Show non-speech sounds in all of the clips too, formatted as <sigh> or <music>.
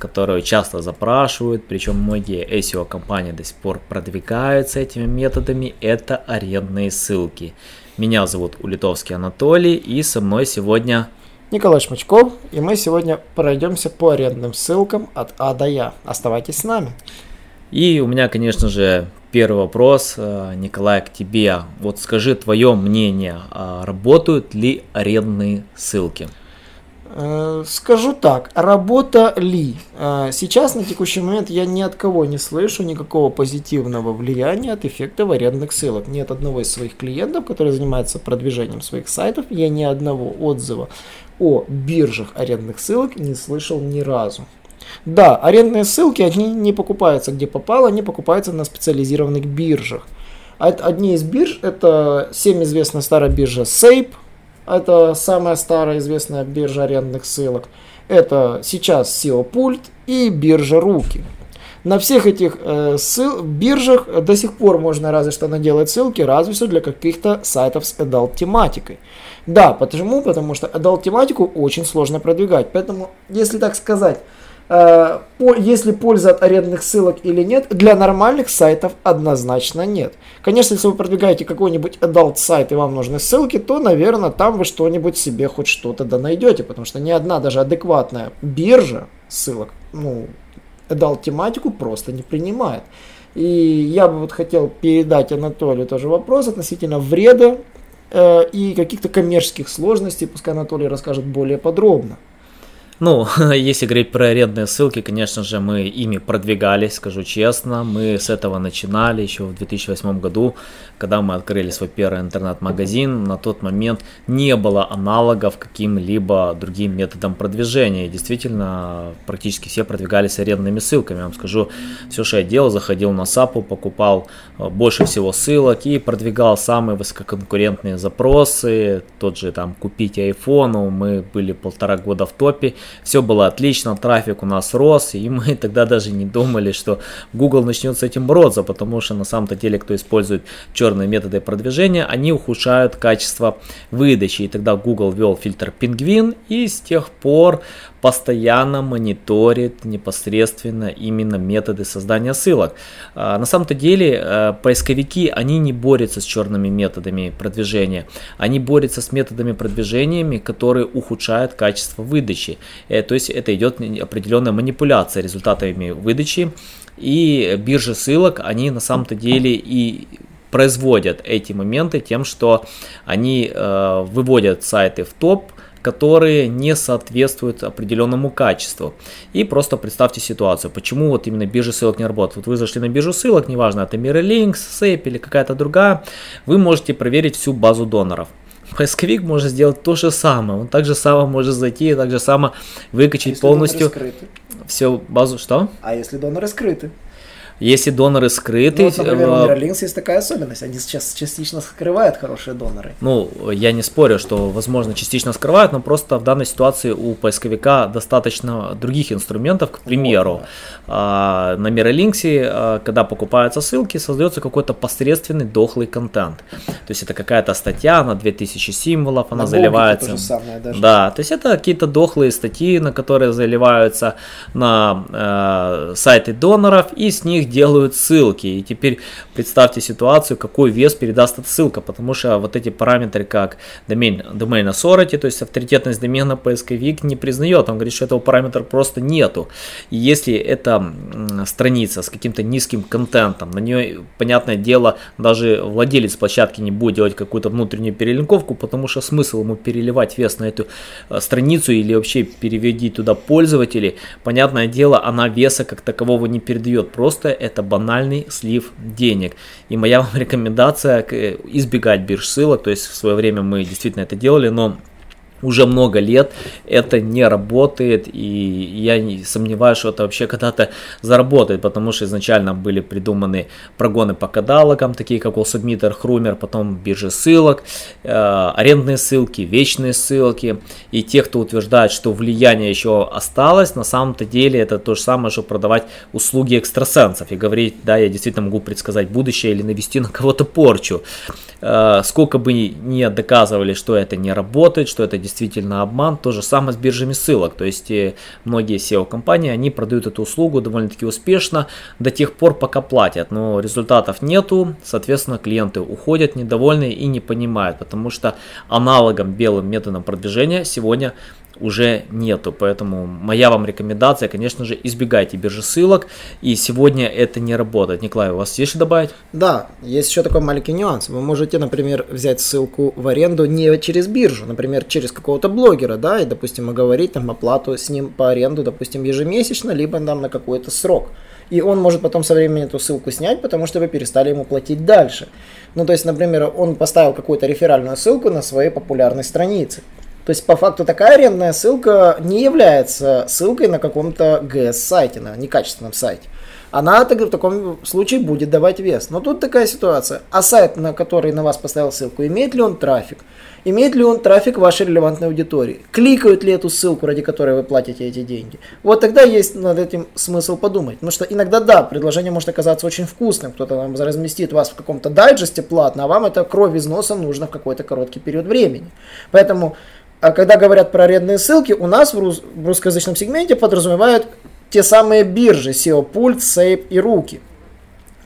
которую часто запрашивают, причем многие SEO-компании до сих пор продвигаются этими методами, это арендные ссылки. Меня зовут Улитовский Анатолий, и со мной сегодня Николай Шмачков, и мы сегодня пройдемся по арендным ссылкам от А до Я. Оставайтесь с нами. И у меня, конечно же, первый вопрос, э, Николай, к тебе. Вот скажи твое мнение, а работают ли арендные ссылки? Э, скажу так, работа ли? Э, сейчас на текущий момент я ни от кого не слышу никакого позитивного влияния от эффектов арендных ссылок. Нет одного из своих клиентов, который занимается продвижением своих сайтов, я ни одного отзыва о биржах арендных ссылок не слышал ни разу. Да, арендные ссылки, они не покупаются где попало, они покупаются на специализированных биржах. Одни из бирж, это всем известная старая биржа Sape, это самая старая известная биржа арендных ссылок. Это сейчас SEO Пульт и биржа Руки. На всех этих э, ссыл, биржах до сих пор можно разве что наделать ссылки, разве что для каких-то сайтов с adult тематикой. Да, почему? Потому что adult тематику очень сложно продвигать. Поэтому, если так сказать, Э, есть ли польза от арендных ссылок или нет, для нормальных сайтов однозначно нет. Конечно, если вы продвигаете какой-нибудь adult сайт и вам нужны ссылки, то, наверное, там вы что-нибудь себе хоть что-то да найдете, потому что ни одна даже адекватная биржа ссылок, ну, adult тематику просто не принимает. И я бы вот хотел передать Анатолию тоже вопрос относительно вреда э, и каких-то коммерческих сложностей, пускай Анатолий расскажет более подробно. Ну, <laughs> если говорить про арендные ссылки, конечно же, мы ими продвигались, скажу честно. Мы с этого начинали еще в 2008 году, когда мы открыли свой первый интернет-магазин. На тот момент не было аналогов каким-либо другим методам продвижения. Действительно, практически все продвигались арендными ссылками. Я вам скажу, все, что я делал, заходил на САПу, покупал э, больше всего ссылок и продвигал самые высококонкурентные запросы. Тот же там «Купить iPhone», мы были полтора года в топе все было отлично, трафик у нас рос, и мы <laughs> тогда даже не думали, что Google начнет с этим бороться, потому что на самом-то деле, кто использует черные методы продвижения, они ухудшают качество выдачи. И тогда Google ввел фильтр пингвин, и с тех пор постоянно мониторит непосредственно именно методы создания ссылок. А, на самом-то деле э, поисковики, они не борются с черными методами продвижения, они борются с методами продвижениями, которые ухудшают качество выдачи. Э, то есть это идет определенная манипуляция результатами выдачи. И биржи ссылок, они на самом-то деле и производят эти моменты тем, что они э, выводят сайты в топ, которые не соответствуют определенному качеству. И просто представьте ситуацию, почему вот именно биржа ссылок не работает. Вот вы зашли на биржу ссылок, неважно, это Mirrorlinks, Sape или какая-то другая, вы можете проверить всю базу доноров. <laughs> Поисковик может сделать то же самое. Он также само может зайти и также само выкачать а полностью всю базу. Что? А если доноры скрыты? Если доноры скрыты... Ну, вот, например, у Mirrorlinks есть такая особенность, они сейчас частично скрывают хорошие доноры. Ну, я не спорю, что, возможно, частично скрывают, но просто в данной ситуации у поисковика достаточно других инструментов, к примеру. Вот, да. на Mirrorlinks, а, когда покупаются ссылки, создается какой-то посредственный дохлый контент. То есть это какая-то статья на 2000 символов, она на заливается. самое даже. Да, то есть это какие-то дохлые статьи, на которые заливаются на э, сайты доноров, и с них делают ссылки. И теперь представьте ситуацию, какой вес передаст эта ссылка, потому что вот эти параметры, как domain, domain authority, то есть авторитетность домена поисковик не признает, он говорит, что этого параметра просто нету. И если это страница с каким-то низким контентом, на нее, понятное дело, даже владелец площадки не будет делать какую-то внутреннюю перелинковку, потому что смысл ему переливать вес на эту э, страницу или вообще переводить туда пользователей, понятное дело, она веса как такового не передает, просто это банальный слив денег. И моя <laughs> вам рекомендация избегать бирж ссылок, то есть в свое время мы действительно это делали, но уже много лет это не работает, и я не сомневаюсь, что это вообще когда-то заработает, потому что изначально были придуманы прогоны по каталогам, такие как Submitter, Хрумер, потом биржи ссылок, э, арендные ссылки, вечные ссылки, и те, кто утверждает, что влияние еще осталось, на самом-то деле это то же самое, что продавать услуги экстрасенсов и говорить, да, я действительно могу предсказать будущее или навести на кого-то порчу. Э, сколько бы ни доказывали, что это не работает, что это действительно обман. То же самое с биржами ссылок. То есть э, многие SEO-компании, они продают эту услугу довольно-таки успешно до тех пор, пока платят. Но результатов нету, соответственно, клиенты уходят недовольные и не понимают, потому что аналогом белым методом продвижения сегодня уже нету. Поэтому моя вам рекомендация, конечно же, избегайте биржи ссылок. И сегодня это не работает. Николай, у вас есть что добавить? Да, есть еще такой маленький нюанс. Вы можете, например, взять ссылку в аренду не через биржу, например, через какого-то блогера, да, и, допустим, оговорить там оплату с ним по аренду, допустим, ежемесячно, либо там на какой-то срок. И он может потом со временем эту ссылку снять, потому что вы перестали ему платить дальше. Ну, то есть, например, он поставил какую-то реферальную ссылку на своей популярной странице. То есть, по факту, такая арендная ссылка не является ссылкой на каком-то GS-сайте, на некачественном сайте. Она так, в таком случае будет давать вес. Но тут такая ситуация. А сайт, на который на вас поставил ссылку, имеет ли он трафик? Имеет ли он трафик вашей релевантной аудитории? Кликают ли эту ссылку, ради которой вы платите эти деньги? Вот тогда есть над этим смысл подумать. Потому что иногда, да, предложение может оказаться очень вкусным. Кто-то вам разместит вас в каком-то дайджесте платно, а вам это кровь из носа нужно в какой-то короткий период времени. Поэтому а когда говорят про арендные ссылки, у нас в, рус- в русскоязычном сегменте подразумевают те самые биржи SEO Pult, Sape и Руки.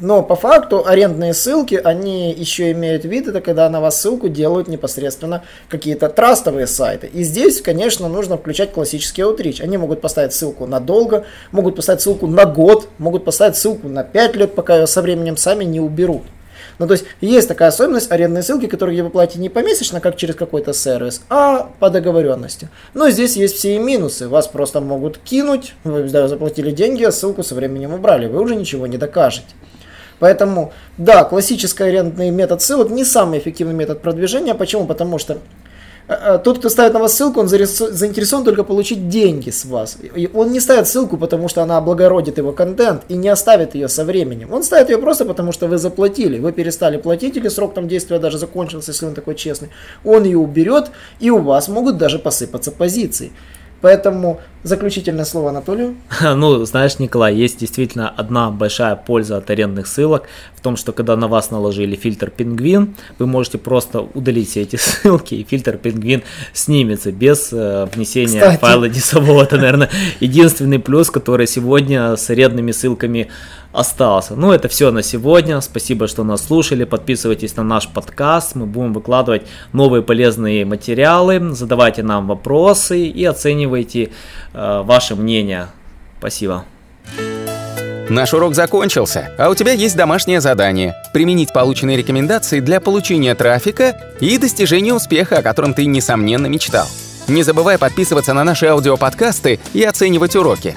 Но по факту арендные ссылки, они еще имеют вид, это когда на вас ссылку делают непосредственно какие-то трастовые сайты. И здесь, конечно, нужно включать классический аутрич. Они могут поставить ссылку надолго, могут поставить ссылку на год, могут поставить ссылку на 5 лет, пока ее со временем сами не уберут. Ну, то есть, есть такая особенность арендной ссылки, которые вы платите не помесячно, как через какой-то сервис, а по договоренности. Но здесь есть все и минусы. Вас просто могут кинуть, вы да, заплатили деньги, а ссылку со временем убрали. Вы уже ничего не докажете. Поэтому, да, классический арендный метод ссылок не самый эффективный метод продвижения. Почему? Потому что тот, кто ставит на вас ссылку, он заинтересован только получить деньги с вас. И он не ставит ссылку, потому что она облагородит его контент и не оставит ее со временем. Он ставит ее просто потому, что вы заплатили. Вы перестали платить или срок там действия даже закончился, если он такой честный. Он ее уберет, и у вас могут даже посыпаться позиции. Поэтому заключительное слово Анатолию. <laughs> Ну, знаешь, Николай, есть действительно одна большая польза от арендных ссылок в том, что когда на вас наложили фильтр пингвин, вы можете просто удалить все эти <laughs> ссылки, и фильтр пингвин снимется без э, внесения Кстати. файла дисового. Это, наверное, единственный плюс, который сегодня с арендными ссылками остался. Ну, это все на сегодня. Спасибо, что нас слушали. Подписывайтесь на наш подкаст. Мы будем выкладывать новые полезные материалы. Задавайте нам вопросы и оценивайте э, ваше мнение. Спасибо. Наш урок закончился, а у тебя есть домашнее задание – применить полученные рекомендации для получения трафика и достижения успеха, о котором ты, несомненно, мечтал. Не забывай подписываться на наши аудиоподкасты и оценивать уроки.